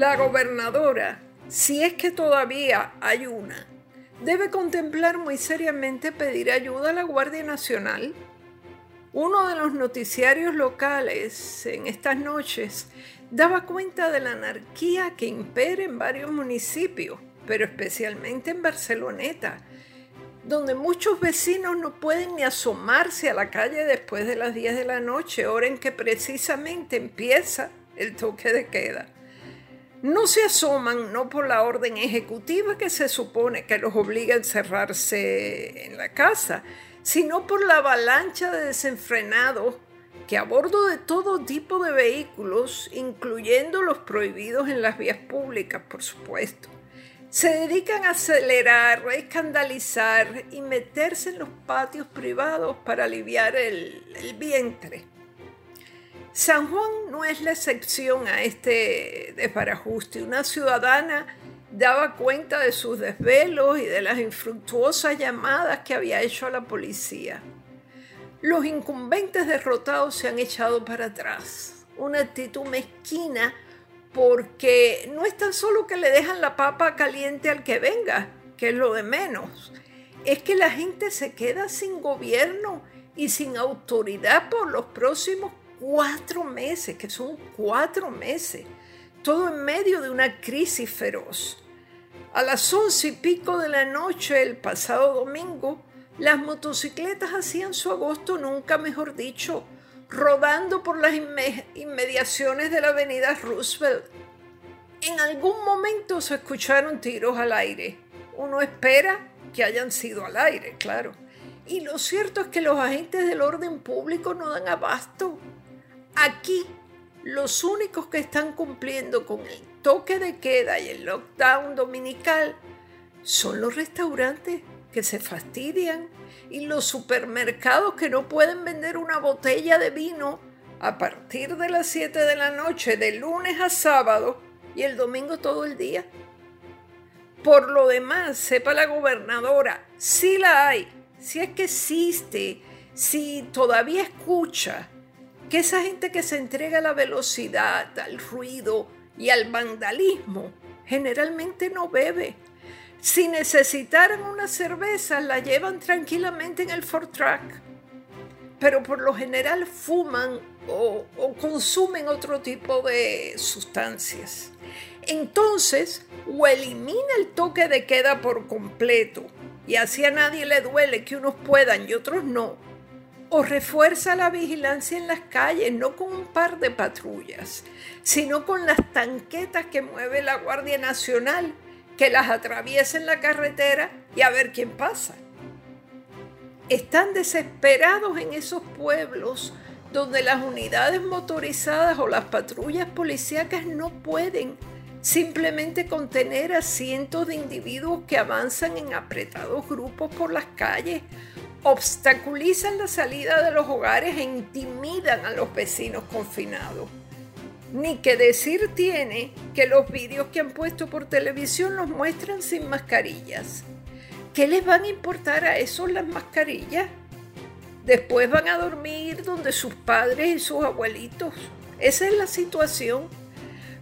La gobernadora, si es que todavía hay una, debe contemplar muy seriamente pedir ayuda a la Guardia Nacional. Uno de los noticiarios locales en estas noches daba cuenta de la anarquía que impera en varios municipios, pero especialmente en Barceloneta, donde muchos vecinos no pueden ni asomarse a la calle después de las 10 de la noche, hora en que precisamente empieza el toque de queda no se asoman no por la orden ejecutiva que se supone que los obliga a encerrarse en la casa, sino por la avalancha de desenfrenados que a bordo de todo tipo de vehículos, incluyendo los prohibidos en las vías públicas, por supuesto, se dedican a acelerar, a escandalizar y meterse en los patios privados para aliviar el, el vientre. San Juan no es la excepción a este desbarajuste. Una ciudadana daba cuenta de sus desvelos y de las infructuosas llamadas que había hecho a la policía. Los incumbentes derrotados se han echado para atrás. Una actitud mezquina porque no es tan solo que le dejan la papa caliente al que venga, que es lo de menos. Es que la gente se queda sin gobierno y sin autoridad por los próximos cuatro meses, que son cuatro meses, todo en medio de una crisis feroz. A las once y pico de la noche el pasado domingo, las motocicletas hacían su agosto, nunca mejor dicho, rodando por las inmediaciones de la avenida Roosevelt. En algún momento se escucharon tiros al aire. Uno espera que hayan sido al aire, claro. Y lo cierto es que los agentes del orden público no dan abasto. Aquí los únicos que están cumpliendo con el toque de queda y el lockdown dominical son los restaurantes que se fastidian y los supermercados que no pueden vender una botella de vino a partir de las 7 de la noche de lunes a sábado y el domingo todo el día. Por lo demás, sepa la gobernadora, si la hay, si es que existe, si todavía escucha que esa gente que se entrega a la velocidad, al ruido y al vandalismo generalmente no bebe. Si necesitaran una cerveza, la llevan tranquilamente en el Ford Track. Pero por lo general fuman o, o consumen otro tipo de sustancias. Entonces, o elimina el toque de queda por completo, y así a nadie le duele que unos puedan y otros no, o refuerza la vigilancia en las calles, no con un par de patrullas, sino con las tanquetas que mueve la Guardia Nacional, que las atraviesa en la carretera y a ver quién pasa. Están desesperados en esos pueblos donde las unidades motorizadas o las patrullas policíacas no pueden simplemente contener a cientos de individuos que avanzan en apretados grupos por las calles obstaculizan la salida de los hogares e intimidan a los vecinos confinados. Ni que decir tiene que los vídeos que han puesto por televisión los muestran sin mascarillas. ¿Qué les van a importar a esos las mascarillas? Después van a dormir donde sus padres y sus abuelitos. Esa es la situación.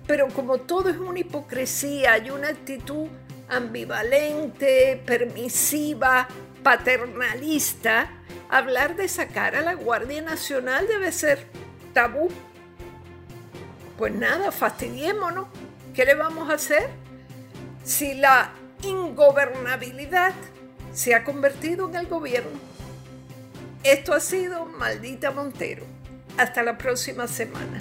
Pero como todo es una hipocresía, hay una actitud ambivalente, permisiva, paternalista, hablar de sacar a la Guardia Nacional debe ser tabú. Pues nada, fastidiémonos. ¿Qué le vamos a hacer? Si la ingobernabilidad se ha convertido en el gobierno. Esto ha sido Maldita Montero. Hasta la próxima semana.